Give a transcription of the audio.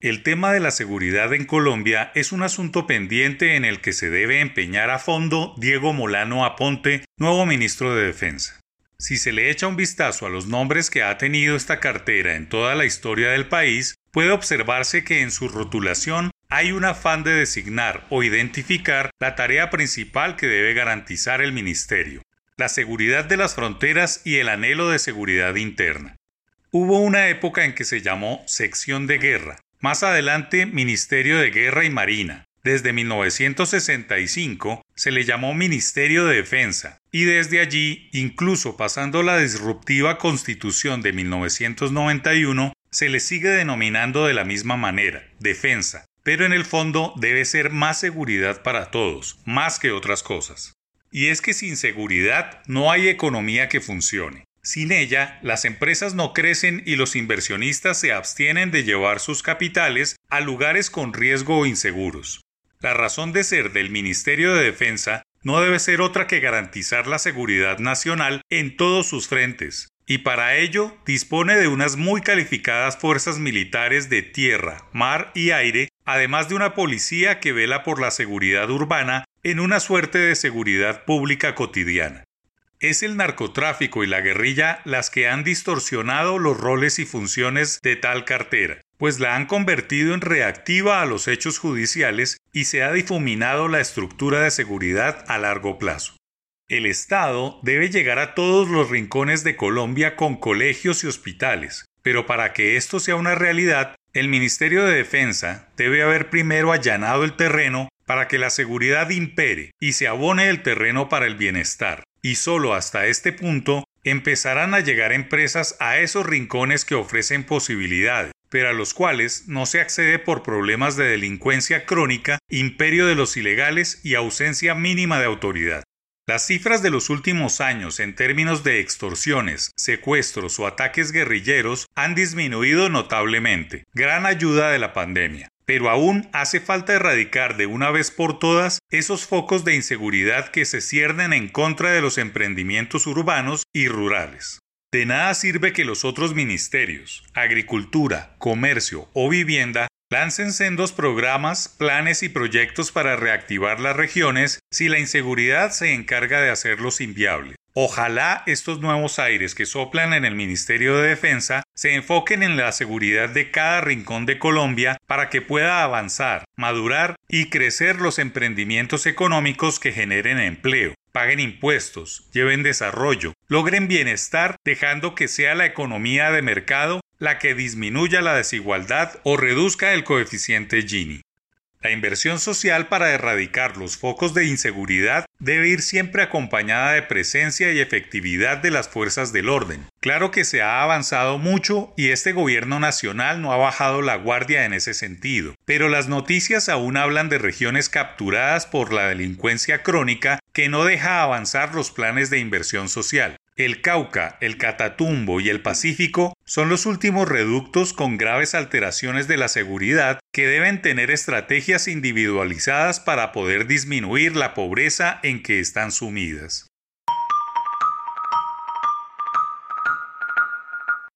El tema de la seguridad en Colombia es un asunto pendiente en el que se debe empeñar a fondo Diego Molano Aponte, nuevo ministro de Defensa. Si se le echa un vistazo a los nombres que ha tenido esta cartera en toda la historia del país, puede observarse que en su rotulación hay un afán de designar o identificar la tarea principal que debe garantizar el ministerio, la seguridad de las fronteras y el anhelo de seguridad interna. Hubo una época en que se llamó sección de guerra, más adelante Ministerio de Guerra y Marina. Desde 1965 se le llamó Ministerio de Defensa y desde allí, incluso pasando la disruptiva Constitución de 1991, se le sigue denominando de la misma manera, defensa, pero en el fondo debe ser más seguridad para todos, más que otras cosas. Y es que sin seguridad no hay economía que funcione. Sin ella, las empresas no crecen y los inversionistas se abstienen de llevar sus capitales a lugares con riesgo o inseguros. La razón de ser del Ministerio de Defensa no debe ser otra que garantizar la seguridad nacional en todos sus frentes, y para ello dispone de unas muy calificadas fuerzas militares de tierra, mar y aire, además de una policía que vela por la seguridad urbana en una suerte de seguridad pública cotidiana. Es el narcotráfico y la guerrilla las que han distorsionado los roles y funciones de tal cartera, pues la han convertido en reactiva a los hechos judiciales y se ha difuminado la estructura de seguridad a largo plazo. El Estado debe llegar a todos los rincones de Colombia con colegios y hospitales, pero para que esto sea una realidad, el Ministerio de Defensa debe haber primero allanado el terreno para que la seguridad impere y se abone el terreno para el bienestar y solo hasta este punto empezarán a llegar empresas a esos rincones que ofrecen posibilidades, pero a los cuales no se accede por problemas de delincuencia crónica, imperio de los ilegales y ausencia mínima de autoridad. Las cifras de los últimos años en términos de extorsiones, secuestros o ataques guerrilleros han disminuido notablemente, gran ayuda de la pandemia pero aún hace falta erradicar de una vez por todas esos focos de inseguridad que se ciernen en contra de los emprendimientos urbanos y rurales. De nada sirve que los otros ministerios, agricultura, comercio o vivienda, lancen sendos programas, planes y proyectos para reactivar las regiones si la inseguridad se encarga de hacerlos inviables. Ojalá estos nuevos aires que soplan en el Ministerio de Defensa se enfoquen en la seguridad de cada rincón de Colombia para que pueda avanzar, madurar y crecer los emprendimientos económicos que generen empleo, paguen impuestos, lleven desarrollo, logren bienestar dejando que sea la economía de mercado la que disminuya la desigualdad o reduzca el coeficiente Gini. La inversión social para erradicar los focos de inseguridad debe ir siempre acompañada de presencia y efectividad de las fuerzas del orden. Claro que se ha avanzado mucho y este gobierno nacional no ha bajado la guardia en ese sentido, pero las noticias aún hablan de regiones capturadas por la delincuencia crónica que no deja avanzar los planes de inversión social. El Cauca, el Catatumbo y el Pacífico son los últimos reductos con graves alteraciones de la seguridad que deben tener estrategias individualizadas para poder disminuir la pobreza en que están sumidas.